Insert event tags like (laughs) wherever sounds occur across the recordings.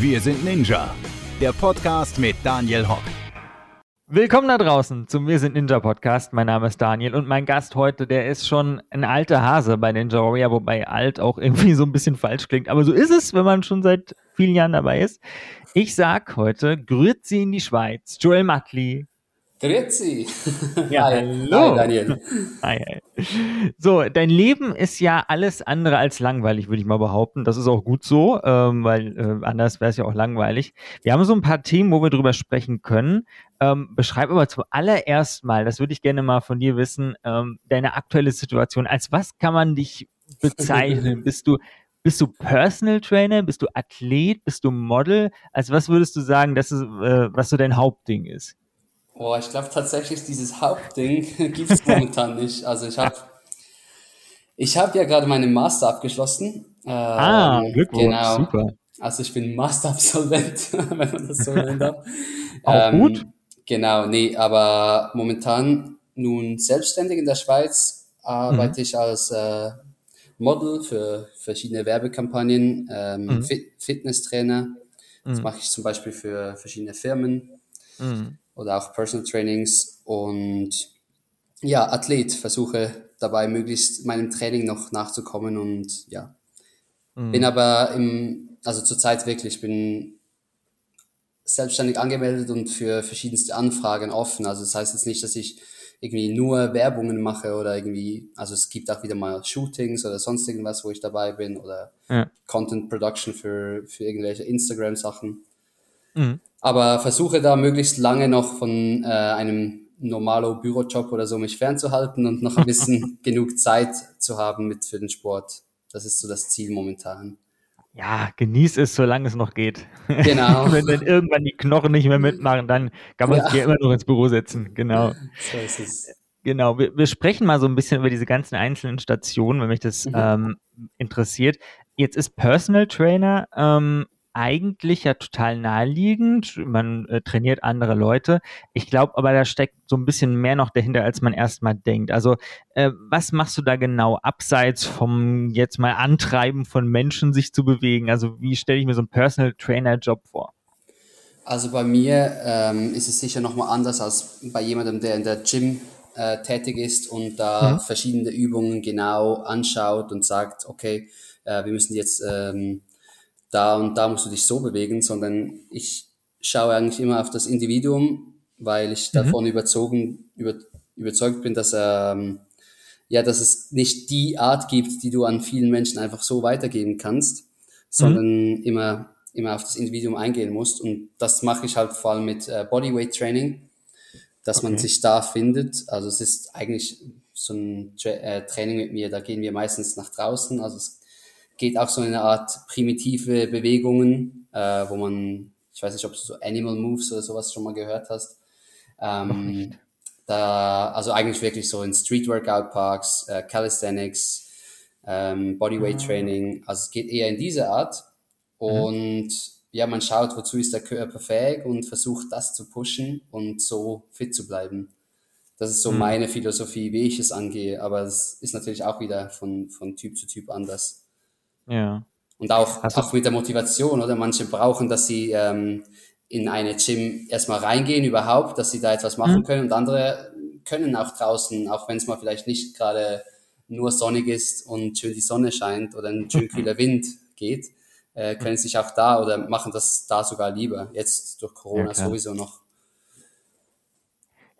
Wir sind Ninja, der Podcast mit Daniel Hock. Willkommen da draußen zum Wir sind Ninja Podcast. Mein Name ist Daniel und mein Gast heute, der ist schon ein alter Hase bei Ninja Warrior, wobei alt auch irgendwie so ein bisschen falsch klingt. Aber so ist es, wenn man schon seit vielen Jahren dabei ist. Ich sag heute, Grüezi in die Schweiz, Joel Matley. Grüezi. Ja, hi, hallo. hi, Daniel. (laughs) Hi, hi. So, dein Leben ist ja alles andere als langweilig, würde ich mal behaupten. Das ist auch gut so, ähm, weil äh, anders wäre es ja auch langweilig. Wir haben so ein paar Themen, wo wir drüber sprechen können. Ähm, beschreib aber zum allerersten Mal, das würde ich gerne mal von dir wissen, ähm, deine aktuelle Situation. Als was kann man dich bezeichnen? (laughs) bist du bist du Personal Trainer? Bist du Athlet? Bist du Model? Als was würdest du sagen, das ist, äh, was so dein Hauptding ist? Oh, ich glaube tatsächlich, dieses Hauptding (laughs) gibt es momentan nicht. Also ich habe ich hab ja gerade meinen Master abgeschlossen. Ähm, ah, Glückwunsch, genau. super. Also ich bin Master-Absolvent, (laughs) wenn man das so nennen darf. Auch gut. Genau, nee, aber momentan nun selbstständig in der Schweiz arbeite Mhm. ich als äh, Model für verschiedene Werbekampagnen, ähm, Mhm. Fit Fitnesstrainer. Das Mhm. mache ich zum Beispiel für verschiedene Firmen Mhm. Oder auch Personal Trainings und ja, Athlet, versuche dabei möglichst meinem Training noch nachzukommen und ja, Mhm. bin aber im, also zurzeit wirklich, bin selbstständig angemeldet und für verschiedenste Anfragen offen. Also das heißt jetzt nicht, dass ich irgendwie nur Werbungen mache oder irgendwie, also es gibt auch wieder mal Shootings oder sonst irgendwas, wo ich dabei bin oder Ja. Content Production für, für irgendwelche Instagram-Sachen. Mhm. Aber versuche da möglichst lange noch von äh, einem normalo Bürojob oder so mich fernzuhalten und noch ein bisschen (laughs) genug Zeit zu haben mit für den Sport. Das ist so das Ziel momentan. Ja, genieß es, solange es noch geht. Genau. (laughs) Wenn dann irgendwann die Knochen nicht mehr mitmachen, dann kann man Ja. sich ja immer noch ins Büro setzen. Genau. So ist es. Genau. Wir, wir sprechen mal so ein bisschen über diese ganzen einzelnen Stationen, wenn mich das Mhm. ähm, interessiert. Jetzt ist Personal Trainer ähm, eigentlich ja total naheliegend. Man äh, trainiert andere Leute. Ich glaube aber, da steckt so ein bisschen mehr noch dahinter, als man erstmal denkt. Also, äh, was machst du da genau abseits vom jetzt mal Antreiben von Menschen, sich zu bewegen? Also, wie stelle ich mir so einen Personal Trainer Job vor? Also bei mir ähm, ist es sicher nochmal anders als bei jemandem, der in der Gym äh, tätig ist und da Mhm. verschiedene Übungen genau anschaut und sagt, okay, äh, wir müssen jetzt ähm, da und da musst du dich so bewegen, sondern ich schaue eigentlich immer auf das Individuum, weil ich davon überzogen, über, überzeugt bin, dass ähm, ja, dass es nicht die Art gibt, die du an vielen Menschen einfach so weitergeben kannst, sondern immer, immer auf das Individuum eingehen musst. Und das mache ich halt vor allem mit äh, Bodyweight Training, dass man Okay. sich da findet. Also es ist eigentlich so ein Tra äh, Training mit mir, da gehen wir meistens nach draußen. Also es geht auch so in eine Art primitive Bewegungen, äh, wo man, ich weiß nicht, ob du so Animal Moves oder sowas schon mal gehört hast. Ähm, da, also eigentlich wirklich so in Street Workout Parks, äh, Calisthenics, ähm, Bodyweight Training. Also es geht eher in diese Art. Und ja, man schaut, wozu ist der Körper fähig und versucht das zu pushen und so fit zu bleiben. Das ist so meine Philosophie, wie ich es angehe. Aber es ist natürlich auch wieder von, von Typ zu Typ anders. Ja. Und auch, Hast auch mit der Motivation, oder? Manche brauchen, dass sie ähm, in eine Gym erstmal reingehen überhaupt, dass sie da etwas machen können. Und andere können auch draußen, auch wenn es mal vielleicht nicht gerade nur sonnig ist und schön die Sonne scheint oder ein schön (laughs) kühler Wind geht, äh, können sich auch da oder machen das da sogar lieber. Jetzt durch Corona Ja, sowieso noch.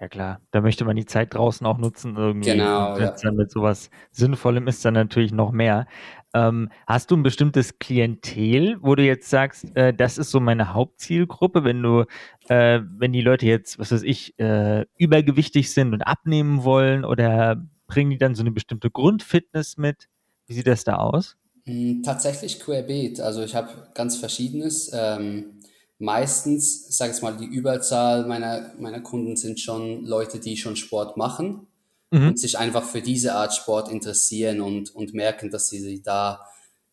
Ja klar, da möchte man die Zeit draußen auch nutzen irgendwie. Genau, wenn ja. es dann mit sowas Sinnvollem ist, dann natürlich noch mehr. Ähm, hast du ein bestimmtes Klientel, wo du jetzt sagst, äh, das ist so meine Hauptzielgruppe, wenn du, äh, wenn die Leute jetzt, was weiß ich, äh, übergewichtig sind und abnehmen wollen oder bringen die dann so eine bestimmte Grundfitness mit? Wie sieht das da aus? Mm, Tatsächlich querbeet. Also ich habe ganz verschiedenes. Ähm, meistens, sage ich mal, die Überzahl meiner, meiner Kunden sind schon Leute, die schon Sport machen Mhm. und sich einfach für diese Art Sport interessieren und, und merken, dass sie da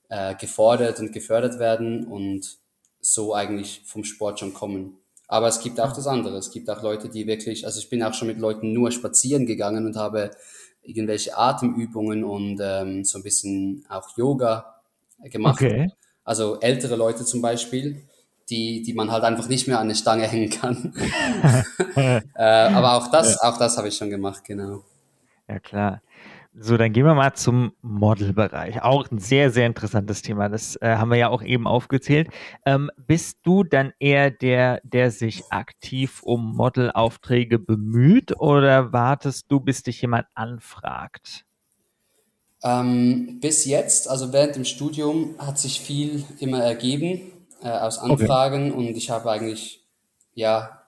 äh, gefordert und gefördert werden und so eigentlich vom Sport schon kommen. Aber es gibt auch das andere. Es gibt auch Leute, die wirklich, also ich bin auch schon mit Leuten nur spazieren gegangen und habe irgendwelche Atemübungen und ähm, so ein bisschen auch Yoga gemacht. Okay. Also ältere Leute zum Beispiel. Die, die man halt einfach nicht mehr an eine Stange hängen kann. (laughs) äh, aber auch das, ja. auch das habe ich schon gemacht, genau. Ja, klar. So, dann gehen wir mal zum Modelbereich. Auch ein sehr, sehr interessantes Thema. Das äh, haben wir ja auch eben aufgezählt. Ähm, bist du dann eher der, der sich aktiv um Modelaufträge bemüht oder wartest du, bis dich jemand anfragt? Ähm, bis jetzt, also während dem Studium, hat sich viel immer ergeben äh, aus Anfragen okay. und ich habe eigentlich, ja,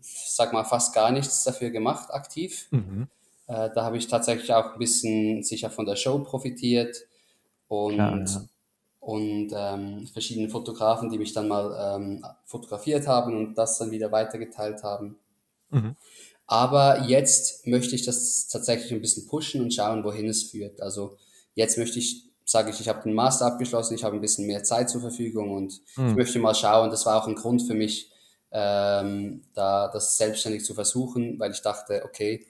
sag mal, fast gar nichts dafür gemacht, aktiv. Mhm. Äh, da habe ich tatsächlich auch ein bisschen sicher von der Show profitiert und, Klar, ja. und ähm, verschiedene Fotografen, die mich dann mal ähm, fotografiert haben und das dann wieder weitergeteilt haben. Mhm. Aber jetzt möchte ich das tatsächlich ein bisschen pushen und schauen, wohin es führt. Also jetzt möchte ich, sage ich, ich habe den Master abgeschlossen, ich habe ein bisschen mehr Zeit zur Verfügung und mhm. ich möchte mal schauen. Das war auch ein Grund für mich, ähm, da das selbstständig zu versuchen, weil ich dachte, okay,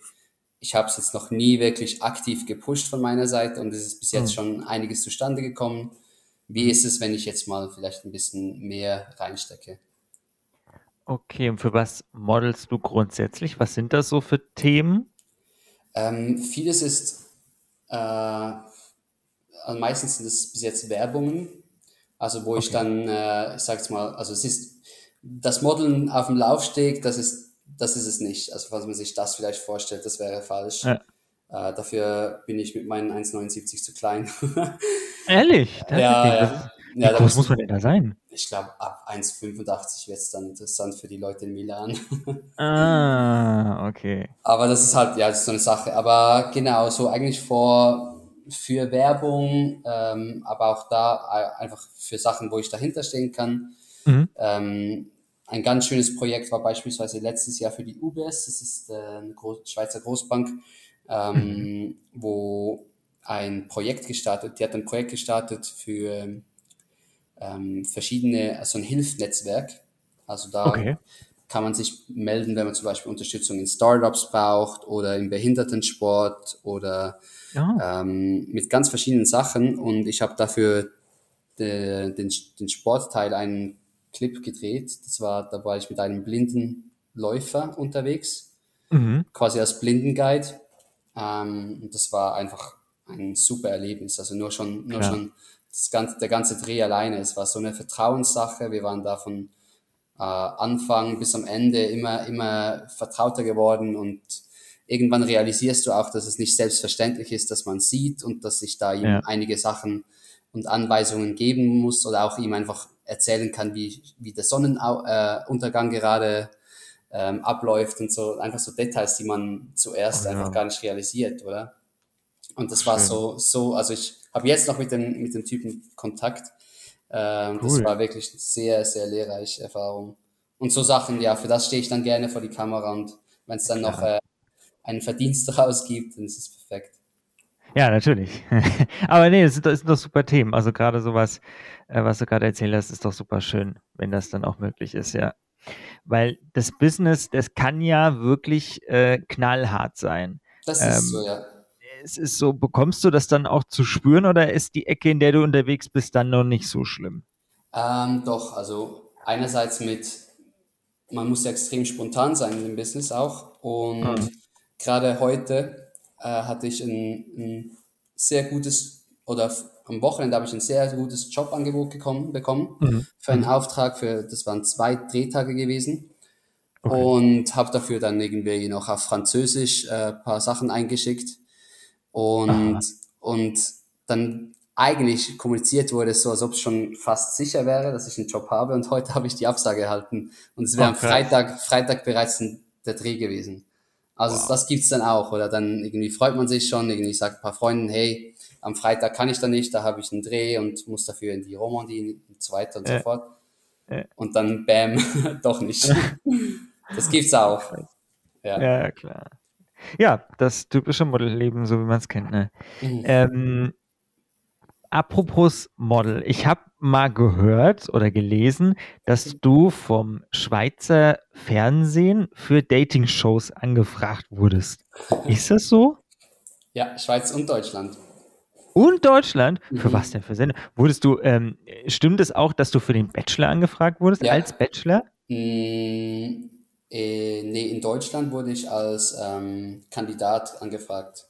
ich habe es jetzt noch nie wirklich aktiv gepusht von meiner Seite und es ist bis jetzt mhm. schon einiges zustande gekommen. Wie ist es, wenn ich jetzt mal vielleicht ein bisschen mehr reinstecke? Okay, und für was modelst du grundsätzlich? Was sind das so für Themen? Ähm, vieles ist, äh, also meistens sind es bis jetzt Werbungen, also wo okay. ich dann, äh, ich sag's mal, also es ist das Modeln auf dem Laufsteg, das ist das ist es nicht. Also falls man sich das vielleicht vorstellt, das wäre falsch. Ja. Äh, dafür bin ich mit meinen 1,79 zu klein. (laughs) Ehrlich? Das ja, ja. Wie ja, groß muss man denn da sein? Ich glaube, ab 1,85 wird es dann interessant für die Leute in Milan. (laughs) ah, okay. Aber das ist halt, ja, das ist so eine Sache. Aber genau, so eigentlich vor, für Werbung, ähm, aber auch da äh, einfach für Sachen, wo ich dahinter stehen kann. Mhm. Ähm, ein ganz schönes Projekt war beispielsweise letztes Jahr für die UBS, das ist äh, eine Groß Schweizer Großbank, ähm, mhm. wo ein Projekt gestartet, die hat ein Projekt gestartet für ähm, verschiedene, also ein Hilfsnetzwerk. Also da okay. Kann man sich melden, wenn man zum Beispiel Unterstützung in Startups braucht oder im Behindertensport oder ja. ähm, mit ganz verschiedenen Sachen. Und ich habe dafür de, den, den Sportteil einen Clip gedreht. Das war, da war ich mit einem blinden Läufer unterwegs, mhm. quasi als Blindenguide. Ähm, und das war einfach ein super Erlebnis. Also nur schon, nur ja. schon das ganze, der ganze Dreh alleine. Es war so eine Vertrauenssache. Wir waren da von äh, Anfang bis am Ende immer, immer vertrauter geworden und irgendwann realisierst du auch, dass es nicht selbstverständlich ist, dass man sieht und dass sich da ihm ja. einige Sachen und Anweisungen geben muss oder auch ihm einfach erzählen kann, wie, wie der Sonnenuntergang gerade ähm, abläuft und so, einfach so Details, die man zuerst oh, ja. einfach gar nicht realisiert, oder? Und das Schön. war so, so, also ich habe jetzt noch mit dem, mit dem Typen Kontakt. Ähm, cool. Das war wirklich eine sehr, sehr lehrreiche Erfahrung. Und so Sachen, ja, für das stehe ich dann gerne vor die Kamera und wenn es dann noch äh, einen Verdienst (laughs) daraus gibt, dann ist es perfekt. Ja, natürlich. (laughs) Aber nee, das sind, das sind doch super Themen. Also gerade sowas, äh, was du gerade erzählt hast, ist doch super schön, wenn das dann auch möglich ist, ja. Weil das Business, das kann ja wirklich äh, knallhart sein. Das ähm, ist so, ja. Es ist so, bekommst du das dann auch zu spüren oder ist die Ecke, in der du unterwegs bist, dann noch nicht so schlimm? Ähm, doch, also einerseits mit, man muss ja extrem spontan sein in dem Business auch und mhm. gerade heute äh, hatte ich ein, ein, sehr gutes, oder am Wochenende habe ich ein sehr gutes Jobangebot gekommen, bekommen mhm. für einen. Auftrag, für, das waren zwei Drehtage gewesen. Okay. Und habe dafür dann irgendwie noch auf Französisch äh, paar Sachen eingeschickt. Und, und dann eigentlich kommuniziert wurde es so, als ob es schon fast sicher wäre, dass ich einen Job habe. Und heute habe ich die Absage erhalten. Und es wäre okay. am Freitag, Freitag bereits der Dreh gewesen. Also wow. das gibt's dann auch. Oder dann irgendwie freut man sich schon, irgendwie sagt ein paar Freunden, hey, am Freitag kann ich da nicht, da habe ich einen Dreh und muss dafür in die Romandie und so weiter und äh. so fort. Äh. Und dann bam, (laughs) doch nicht. (laughs) das gibt's auch. Ja. ja, klar. Ja, das typische Modelleben, so wie man es kennt. Ne? Mhm. Ähm, apropos Model, ich habe mal gehört oder gelesen, dass du vom Schweizer Fernsehen für Dating-Shows angefragt wurdest. (laughs) Ist das so? Ja, Schweiz und Deutschland. Und Deutschland? Mhm. Für was denn für Sendung? Wurdest du, ähm, stimmt es auch, dass du für den Bachelor angefragt wurdest, ja. als Bachelor? Mm, äh, nee, in Deutschland wurde ich als ähm, Kandidat angefragt.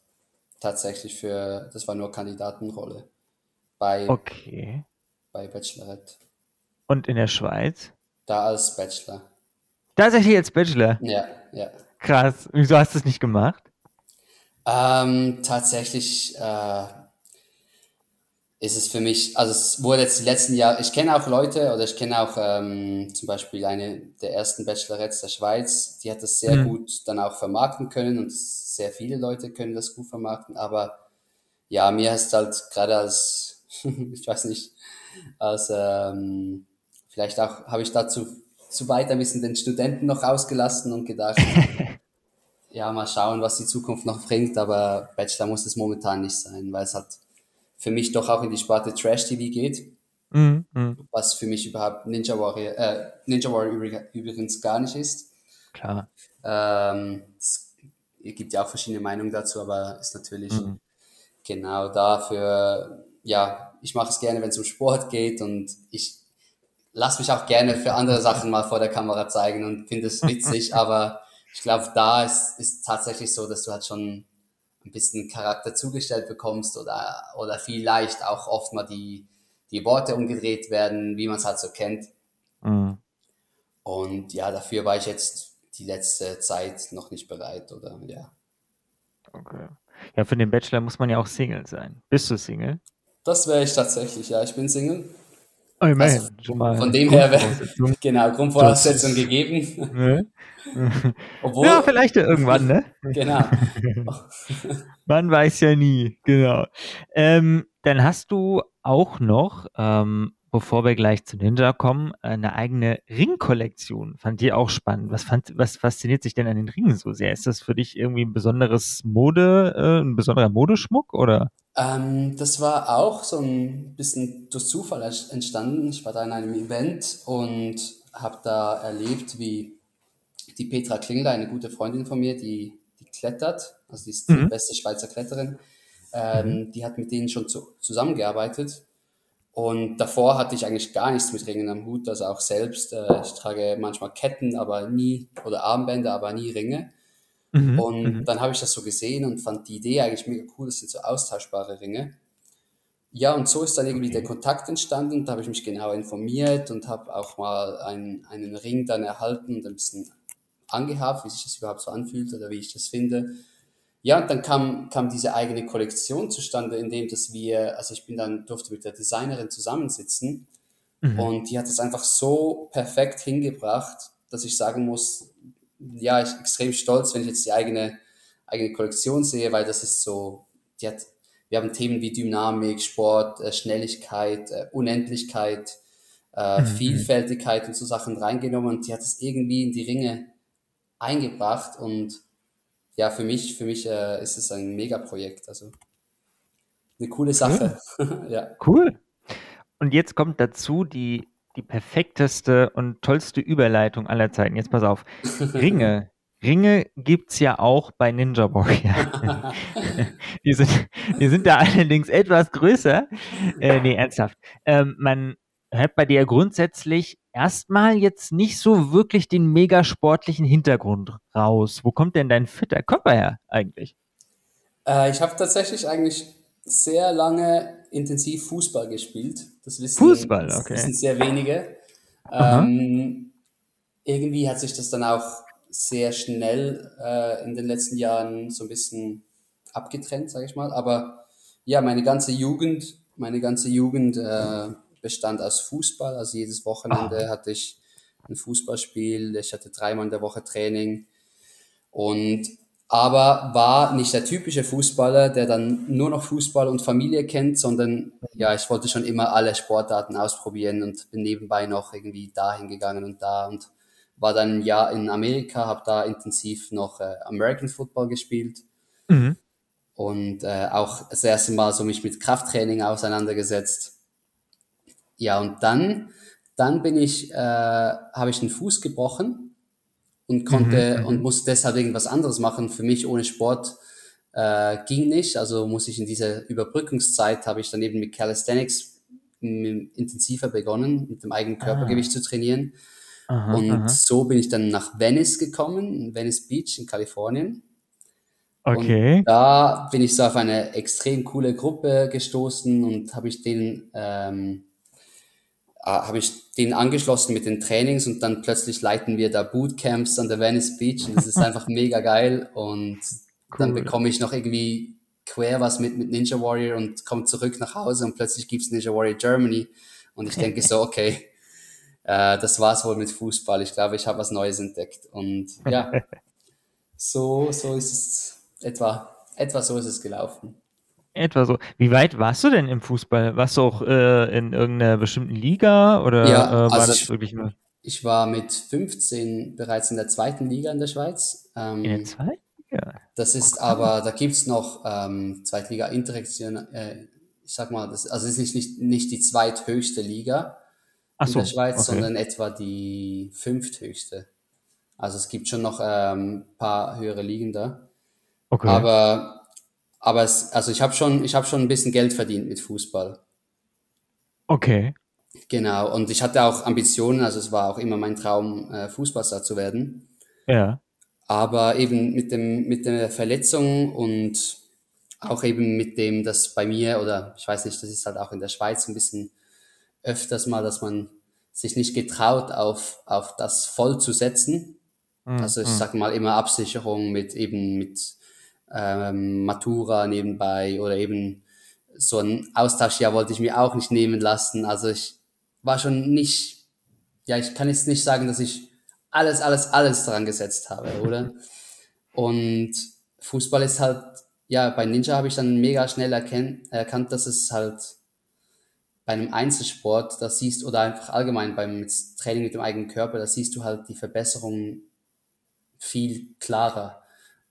Tatsächlich für, das war nur Kandidatenrolle. Bei, okay. bei Bachelorette. Und in der Schweiz? Da als Bachelor. Tatsächlich als Bachelor? Ja, ja. Krass. Wieso hast du es nicht gemacht? Ähm, tatsächlich äh, ist es für mich, also es wurde jetzt die letzten Jahre, ich kenne auch Leute oder ich kenne auch ähm, zum Beispiel eine der ersten Bachelorettes der Schweiz, die hat das sehr mhm. gut dann auch vermarkten können und sehr viele Leute können das gut vermarkten, aber ja, mir ist halt gerade als, (laughs) ich weiß nicht, als ähm, vielleicht auch habe ich dazu zu weit ein bisschen den Studenten noch ausgelassen und gedacht, (laughs) ja, mal schauen, was die Zukunft noch bringt, aber Bachelor muss es momentan nicht sein, weil es hat für mich doch auch in die Sparte Trash TV geht, mm, mm. was für mich überhaupt Ninja Warrior, äh, Ninja Warrior übrigens gar nicht ist. Klar. Ähm, es gibt ja auch verschiedene Meinungen dazu, aber ist natürlich mm. genau dafür, ja, ich mache es gerne, wenn es um Sport geht und ich lass mich auch gerne für andere Sachen mal vor der Kamera zeigen und finde es (laughs) witzig, aber ich glaube, da ist, ist tatsächlich so, dass du halt schon ein bisschen Charakter zugestellt bekommst oder, oder vielleicht auch oft mal die, die Worte umgedreht werden, wie man es halt so kennt. Mhm. Und ja, dafür war ich jetzt die letzte Zeit noch nicht bereit oder ja. Okay. Ja, für den Bachelor muss man ja auch Single sein. Bist du Single? Das wäre ich tatsächlich, ja. Ich bin Single. Oh, immerhin, also, schon mal von dem her wäre (laughs) genau Grundvoraussetzung gegeben. Ne? (laughs) Obwohl, ja, vielleicht irgendwann, ne? genau. (laughs) Man weiß ja nie, genau. Ähm, dann hast du auch noch, ähm, bevor wir gleich zu Ninja kommen, eine eigene Ringkollektion. Fand die auch spannend. Was, fand, was fasziniert sich denn an den Ringen so sehr? Ist das für dich irgendwie ein besonderes Mode, äh, ein besonderer Modeschmuck oder? Ähm, das war auch so ein bisschen durch Zufall entstanden. Ich war da in einem Event und habe da erlebt, wie die Petra Klingler, eine gute Freundin von mir, die, die klettert, also die ist die mhm. beste Schweizer Kletterin, ähm, mhm. die hat mit denen schon zu, zusammengearbeitet. Und davor hatte ich eigentlich gar nichts mit Ringen am Hut, also auch selbst. Äh, ich trage manchmal Ketten, aber nie, oder Armbänder, aber nie Ringe. Mhm. Und mhm. dann habe ich das so gesehen und fand die Idee eigentlich mega cool. Das sind so austauschbare Ringe. Ja, und so ist dann irgendwie okay. der Kontakt entstanden. Da habe ich mich genau informiert und habe auch mal einen, einen Ring dann erhalten und ein bisschen angehabt, wie sich das überhaupt so anfühlt oder wie ich das finde. Ja, und dann kam, kam diese eigene Kollektion zustande, indem dass wir, also ich bin dann, durfte mit der Designerin zusammensitzen mhm. und die hat es einfach so perfekt hingebracht, dass ich sagen muss, ja, ich bin extrem stolz, wenn ich jetzt die eigene, eigene Kollektion sehe, weil das ist so, die hat, wir haben Themen wie Dynamik, Sport, äh, Schnelligkeit, äh, Unendlichkeit, äh, mhm. Vielfältigkeit und so Sachen reingenommen und die hat es irgendwie in die Ringe eingebracht und ja, für mich, für mich äh, ist es ein Megaprojekt, also eine coole Sache. Cool. (laughs) ja. Cool. Und jetzt kommt dazu die die perfekteste und tollste Überleitung aller Zeiten. Jetzt pass auf. Ringe. (laughs) Ringe gibt es ja auch bei Ninja Warrior. (laughs) die, sind, die sind da allerdings etwas größer. Äh, nee, ernsthaft. Ähm, man hört bei dir grundsätzlich erstmal jetzt nicht so wirklich den mega sportlichen Hintergrund raus. Wo kommt denn dein fitter Körper her eigentlich? Äh, ich habe tatsächlich eigentlich sehr lange intensiv Fußball gespielt. Das wissen, Fußball, okay. Das wissen sehr wenige. Ähm, irgendwie hat sich das dann auch sehr schnell äh, in den letzten Jahren so ein bisschen abgetrennt, sage ich mal. Aber ja, meine ganze Jugend, meine ganze Jugend äh, bestand aus Fußball. Also jedes Wochenende ah. hatte ich ein Fußballspiel. Ich hatte dreimal in der Woche Training. Und aber war nicht der typische Fußballer, der dann nur noch Fußball und Familie kennt, sondern ja, ich wollte schon immer alle Sportarten ausprobieren und bin nebenbei noch irgendwie dahin gegangen und da und war dann ein Jahr in Amerika, habe da intensiv noch äh, American Football gespielt mhm. und äh, auch das erste Mal so mich mit Krafttraining auseinandergesetzt. Ja, und dann, dann bin ich, äh, habe ich den Fuß gebrochen und konnte mhm, mhm, und musste deshalb irgendwas anderes machen. Für mich ohne Sport äh, ging nicht. Also muss ich in dieser Überbrückungszeit, habe ich dann eben mit Calisthenics intensiver begonnen, mit dem eigenen Körpergewicht ah. zu trainieren. Aha, und aha. so bin ich dann nach Venice gekommen, Venice Beach in Kalifornien. Okay. Und da bin ich so auf eine extrem coole Gruppe gestoßen und habe ich den ähm, Ah, habe ich den angeschlossen mit den Trainings und dann plötzlich leiten wir da Bootcamps an der Venice Beach und das ist (laughs) einfach mega geil und cool. dann bekomme ich noch irgendwie quer was mit mit Ninja Warrior und komme zurück nach Hause und plötzlich gibt's Ninja Warrior Germany und ich denke so, (laughs) okay, äh, das war's wohl mit Fußball. Ich glaube, ich habe was Neues entdeckt und ja, (laughs) so, so ist es etwa, etwa so ist es gelaufen. Etwa so. Wie weit warst du denn im Fußball? Warst du auch äh, in irgendeiner bestimmten Liga oder ja, äh, war also das ich, wirklich nur? Ich war mit 15 bereits in der zweiten Liga in der Schweiz. Ähm, in der zweiten Liga? Das ist okay. aber, da gibt's noch ähm, Zweitliga Interaktion, äh, ich sag mal, das, also es ist nicht, nicht die zweithöchste Liga Ach in so, der Schweiz, okay. sondern etwa die fünfthöchste. Also es gibt schon noch ähm, paar höhere Ligen da. Okay. Aber aber es, also ich habe schon, ich habe schon ein bisschen Geld verdient mit Fußball. Okay. Genau. Und ich hatte auch Ambitionen, also es war auch immer mein Traum, äh, Fußballstar zu werden. Ja. Aber eben mit dem, mit der Verletzung und auch eben mit dem, dass bei mir, oder ich weiß nicht, das ist halt auch in der Schweiz ein bisschen öfters mal, dass man sich nicht getraut, auf, auf das voll zu setzen. Mhm. Also ich sag mal immer Absicherung mit eben mit ähm, Matura nebenbei oder eben so ein Austauschjahr wollte ich mir auch nicht nehmen lassen. Also ich war schon nicht, ja, ich kann jetzt nicht sagen, dass ich alles, alles, alles dran gesetzt habe, oder? Und Fußball ist halt, ja, bei Ninja habe ich dann mega schnell erkennt, erkannt, dass es halt bei einem Einzelsport, da siehst oder einfach allgemein beim Training mit dem eigenen Körper, da siehst du halt die Verbesserungen viel klarer.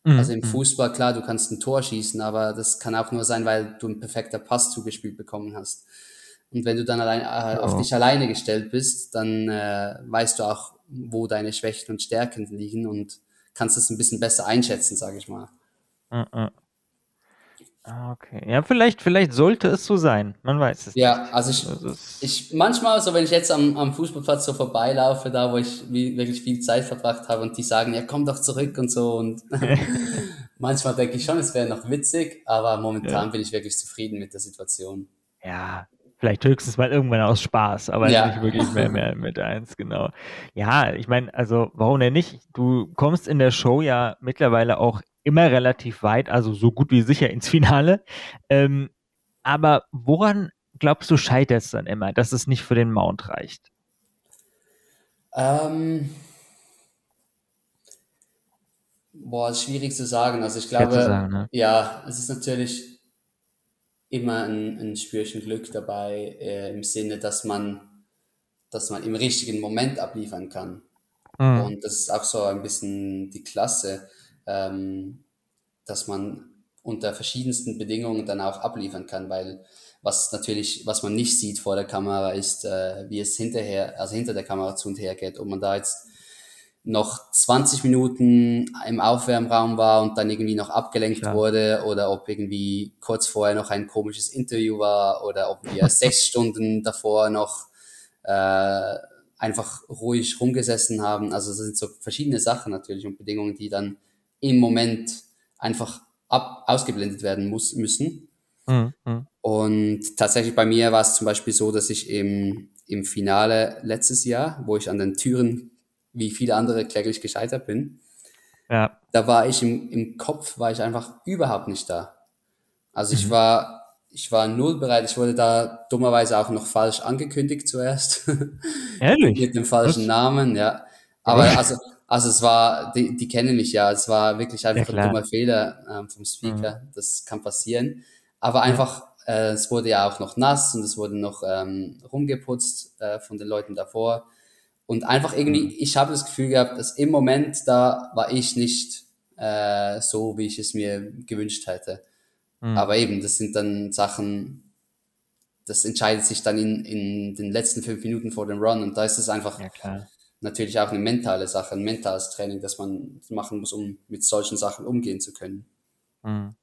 Mhm. Also im Fußball, klar, du kannst ein Tor schießen, aber das kann auch nur sein, weil du ein perfekter Pass zugespielt bekommen hast. Und wenn du dann allein, äh, auf dich alleine gestellt bist, dann äh, weißt du auch, wo deine Schwächen und Stärken liegen und kannst es ein bisschen besser einschätzen, sage ich mal. Äh. Ah, Okay. Ja, vielleicht, vielleicht sollte es so sein. Man weiß es Ja, also ich, ist, ich manchmal, so wenn ich jetzt am, am Fußballplatz so vorbeilaufe, da wo ich wie, wirklich viel Zeit verbracht habe und die sagen, ja komm doch zurück und so und (laughs) (laughs) manchmal denke ich schon, es wäre noch witzig, aber momentan Ja. bin ich wirklich zufrieden mit der Situation. ja, vielleicht höchstens mal irgendwann aus Spaß, aber Ja. nicht wirklich mehr, mehr (laughs) mit eins, genau. Ja, ich meine, also warum denn nicht? Du kommst in der Show ja mittlerweile auch immer relativ weit, also so gut wie sicher ins Finale. Ähm, aber woran glaubst du, scheitert es dann immer, dass es nicht für den Mount reicht? Ähm, boah, ist schwierig zu sagen. Also ich glaube, sagen, ne? ja, es ist natürlich immer ein, ein Spürchen Glück dabei, äh, im Sinne, dass man, dass man im richtigen Moment abliefern kann. Mhm. Und das ist auch so ein bisschen die Klasse, ähm, dass man unter verschiedensten Bedingungen dann auch abliefern kann, weil was natürlich, was man nicht sieht vor der Kamera, ist, äh, wie es hinterher, also hinter der Kamera zu und her geht. Ob man da jetzt noch 20 Minuten im Aufwärmraum war und dann irgendwie noch abgelenkt Klar. wurde oder ob irgendwie kurz vorher noch ein komisches Interview war oder ob wir (laughs) sechs Stunden davor noch äh, einfach ruhig rumgesessen haben. Also das sind so verschiedene Sachen natürlich und Bedingungen, die dann im Moment einfach ab, ausgeblendet werden muss, müssen. Mhm. Mhm. Und tatsächlich bei mir war es zum Beispiel so, dass ich im, im Finale letztes Jahr, wo ich an den Türen wie viele andere kläglich gescheitert bin, Ja. da war ich im, im Kopf, war ich einfach überhaupt nicht da. Also ich Mhm. war, ich war null bereit. Ich wurde da dummerweise auch noch falsch angekündigt zuerst. (laughs) Ehrlich? Mit dem falschen Was? Namen, ja. Aber also, also es war, die, die kennen mich ja, es war wirklich einfach ein klar. Mhm. dummer Fehler ähm, vom Speaker. Das kann passieren. Aber einfach, äh, es wurde ja auch noch nass und es wurde noch ähm, rumgeputzt äh, von den Leuten davor. Und einfach irgendwie, Mhm. ich habe das Gefühl gehabt, dass im Moment da war ich nicht äh, so, wie ich es mir gewünscht hätte. Mhm. Aber eben, das sind dann Sachen, das entscheidet sich dann in, in den letzten fünf Minuten vor dem Run und da ist es einfach Ja, klar. Natürlich auch eine mentale Sache, ein mentales Training, das man machen muss, um mit solchen Sachen umgehen zu können. Mhm.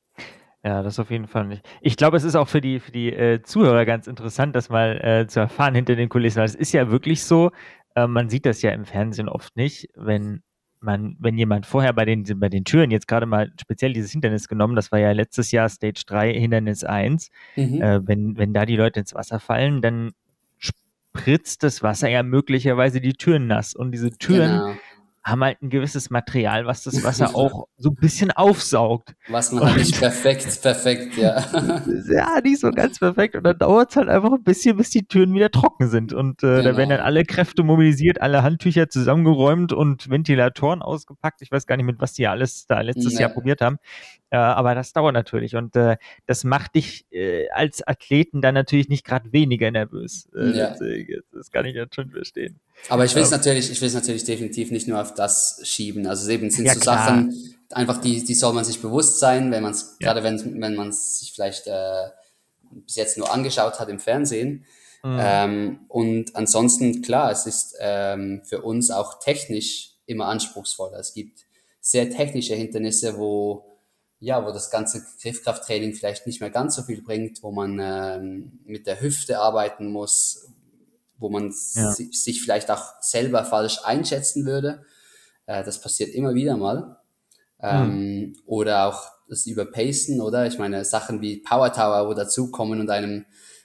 Ja, das auf jeden Fall nicht. Ich glaube, es ist auch für die, für die äh, Zuhörer ganz interessant, das mal äh, zu erfahren hinter den Kulissen. Es ist ja wirklich so, äh, man sieht das ja im Fernsehen oft nicht, wenn man, wenn jemand vorher bei den, bei den Türen jetzt gerade mal speziell dieses Hindernis genommen, das war ja letztes Jahr Stage 3, Hindernis 1, mhm. äh, wenn, wenn da die Leute ins Wasser fallen, dann spritzt das Wasser ja möglicherweise die Türen nass. Und diese Türen genau haben halt ein gewisses Material, was das Wasser (laughs) auch so ein bisschen aufsaugt. Was man halt nicht perfekt, perfekt, ja. (laughs) ja, nicht so ganz perfekt. Und dann dauert es halt einfach ein bisschen, bis die Türen wieder trocken sind. Und äh, genau. da werden dann alle Kräfte mobilisiert, alle Handtücher zusammengeräumt und Ventilatoren ausgepackt. Ich weiß gar nicht, mit was die alles da letztes nee. Jahr probiert haben. Äh, aber das dauert natürlich. Und äh, das macht dich äh, als Athleten dann natürlich nicht gerade weniger nervös. Äh, ja. Das kann ich jetzt schon verstehen. Aber ich will es ähm, natürlich, ich will es natürlich definitiv nicht nur auf das schieben. Also eben sind ja, so klar. Sachen, einfach die, die soll man sich bewusst sein, wenn man es, ja. gerade wenn, wenn man es sich vielleicht äh, bis jetzt nur angeschaut hat im Fernsehen. Mhm. Ähm, und ansonsten, klar, es ist ähm, für uns auch technisch immer anspruchsvoller. Es gibt sehr technische Hindernisse, wo ja, wo das ganze Griffkrafttraining vielleicht nicht mehr ganz so viel bringt, wo man ähm, mit der Hüfte arbeiten muss, wo man ja. sich vielleicht auch selber falsch einschätzen würde. Äh, das passiert immer wieder mal. Ähm, mhm. Oder auch das Überpacen, oder? Ich meine, Sachen wie Power Tower, wo dazukommen und einem,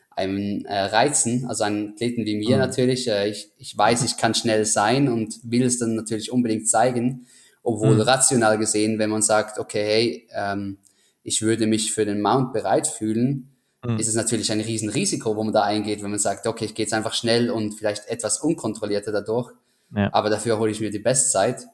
einem äh, reizen, also einen Athleten wie mir mhm. natürlich. Äh, ich, ich weiß, ich kann schnell sein und will es dann natürlich unbedingt zeigen, obwohl mhm. rational gesehen, wenn man sagt, okay, hey, ähm, ich würde mich für den Mount bereit fühlen, mhm. ist es natürlich ein Riesenrisiko, wo man da eingeht, wenn man sagt, okay, ich gehe jetzt einfach schnell und vielleicht etwas unkontrollierter dadurch, ja. aber dafür hole ich mir die Bestzeit.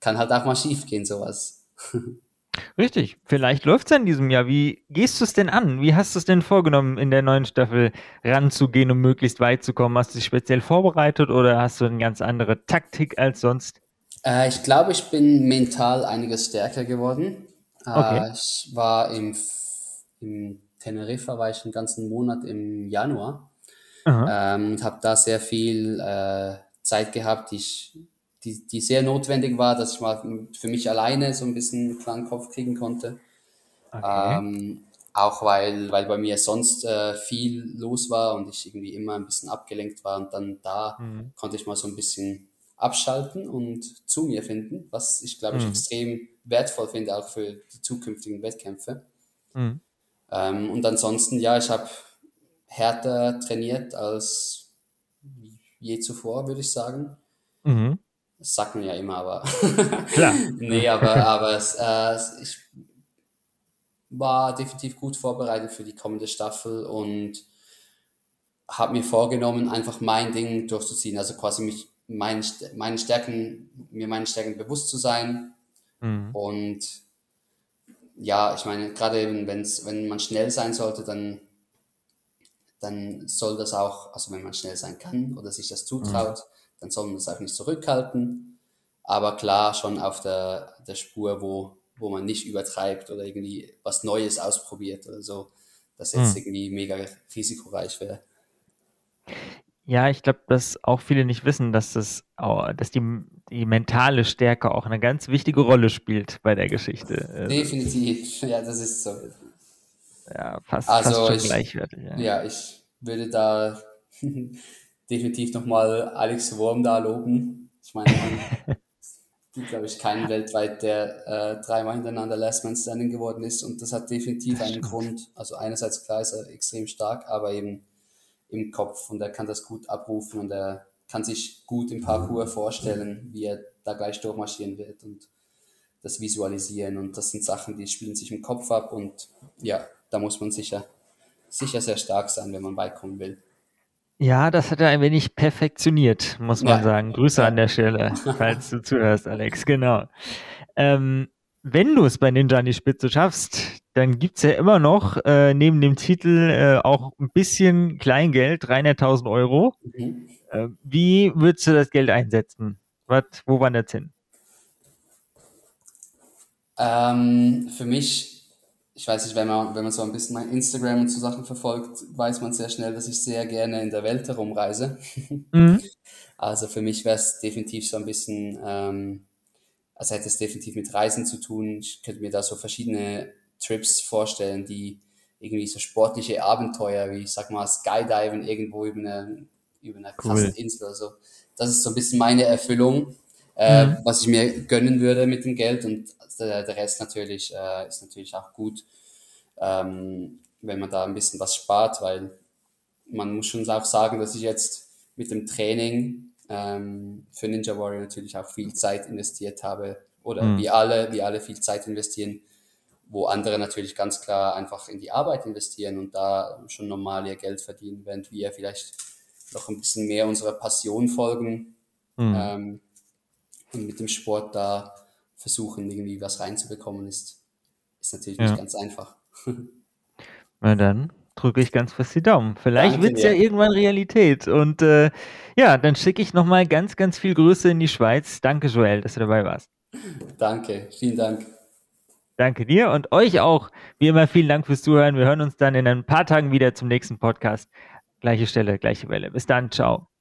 Kann halt auch mal schief gehen, sowas. (laughs) Richtig, vielleicht läuft es in diesem Jahr. Wie gehst du es denn an? Wie hast du es denn vorgenommen, in der neuen Staffel ranzugehen, um möglichst weit zu kommen? Hast du dich speziell vorbereitet oder hast du eine ganz andere Taktik als sonst? Äh, ich glaube, ich bin mental einiges stärker geworden. Äh, okay. Ich war im, im Teneriffa war ich einen ganzen Monat im Januar ähm, und habe da sehr viel äh, Zeit gehabt, die, ich, die, die sehr notwendig war, dass ich mal für mich alleine so ein bisschen einen klaren Kopf kriegen konnte. Okay. Ähm, auch weil, weil bei mir sonst äh, viel los war und ich irgendwie immer ein bisschen abgelenkt war und dann da mhm. konnte ich mal so ein bisschen abschalten und zu mir finden, was ich glaube ich mhm. extrem wertvoll finde, auch für die zukünftigen Wettkämpfe. Mhm. Ähm, und ansonsten, ja, ich habe härter trainiert als je zuvor, würde ich sagen. Mhm. Das sagt man ja immer, aber. (laughs) Klar. (laughs) nee, aber, aber es, äh, ich war definitiv gut vorbereitet für die kommende Staffel und habe mir vorgenommen, einfach mein Ding durchzuziehen. Also quasi mich, mein, meine Stärken, mir meine Stärken bewusst zu sein mhm. und ja, ich meine, gerade eben, wenn's, wenn man schnell sein sollte, dann, dann soll das auch, also wenn man schnell sein kann oder sich das zutraut, mhm. dann soll man das auch nicht zurückhalten. Aber klar, schon auf der, der Spur, wo, wo man nicht übertreibt oder irgendwie was Neues ausprobiert oder so, dass jetzt mhm. irgendwie mega risikoreich wäre. Ja, ich glaube, dass auch viele nicht wissen, dass das, dass die, die mentale Stärke auch eine ganz wichtige Rolle spielt bei der Geschichte. Also Definitiv, (laughs) ja, das ist so. Ja, fast, also fast schon ich, gleichwertig. Ja. ja, ich würde da (laughs) definitiv nochmal Alex Wurm da loben. Ich meine, (laughs) gibt, glaube ich, keinen weltweit, der äh, dreimal hintereinander Last Man Standing geworden ist und das hat definitiv einen Grund. Also einerseits klar ist er extrem stark, aber eben im Kopf und er kann das gut abrufen und er kann sich gut im Parcours vorstellen, wie er da gleich durchmarschieren wird und das visualisieren und das sind Sachen, die spielen sich im Kopf ab und ja, da muss man sicher, sicher sehr stark sein, wenn man beikommen will. Ja, das hat er ein wenig perfektioniert, muss man ja. sagen. Grüße an der Stelle, (laughs) falls du zuhörst, Alex, genau. Ähm, wenn du es bei Ninja an die Spitze schaffst, dann gibt es ja immer noch äh, neben dem Titel äh, auch ein bisschen Kleingeld, 300.000 Euro. Mhm. Äh, wie würdest du das Geld einsetzen? Was, wo wandert es hin? Ähm, für mich, ich weiß nicht, wenn man, wenn man so ein bisschen mein Instagram und so Sachen verfolgt, weiß man sehr schnell, dass ich sehr gerne in der Welt herumreise. (laughs) Mhm. Also für mich wäre es definitiv so ein bisschen, ähm, also hätte es definitiv mit Reisen zu tun. Ich könnte mir da so verschiedene Trips vorstellen, die irgendwie so sportliche Abenteuer, wie ich sag mal Skydiven irgendwo über eine, über eine krasse Insel oder so. Das ist so ein bisschen meine Erfüllung, äh, mhm. was ich mir gönnen würde mit dem Geld und der, der Rest natürlich äh, ist natürlich auch gut, ähm, wenn man da ein bisschen was spart, weil man muss schon auch sagen, dass ich jetzt mit dem Training ähm, für Ninja Warrior natürlich auch viel Zeit investiert habe oder mhm. wie alle, wie alle viel Zeit investieren, wo andere natürlich ganz klar einfach in die Arbeit investieren und da schon normal ihr Geld verdienen, während wir vielleicht noch ein bisschen mehr unserer Passion folgen mhm. ähm, und mit dem Sport da versuchen, irgendwie was reinzubekommen, ist, ist natürlich ja. nicht ganz einfach. (laughs) Na dann drücke ich ganz fest die Daumen. Vielleicht wird es ja irgendwann Realität. Und äh, ja, dann schicke ich nochmal ganz, ganz viel Grüße in die Schweiz. Danke, Joel, dass du dabei warst. Danke, vielen Dank. Danke dir und euch auch. Wie immer, vielen Dank fürs Zuhören. Wir hören uns dann in ein paar Tagen wieder zum nächsten Podcast. Gleiche Stelle, gleiche Welle. Bis dann, ciao.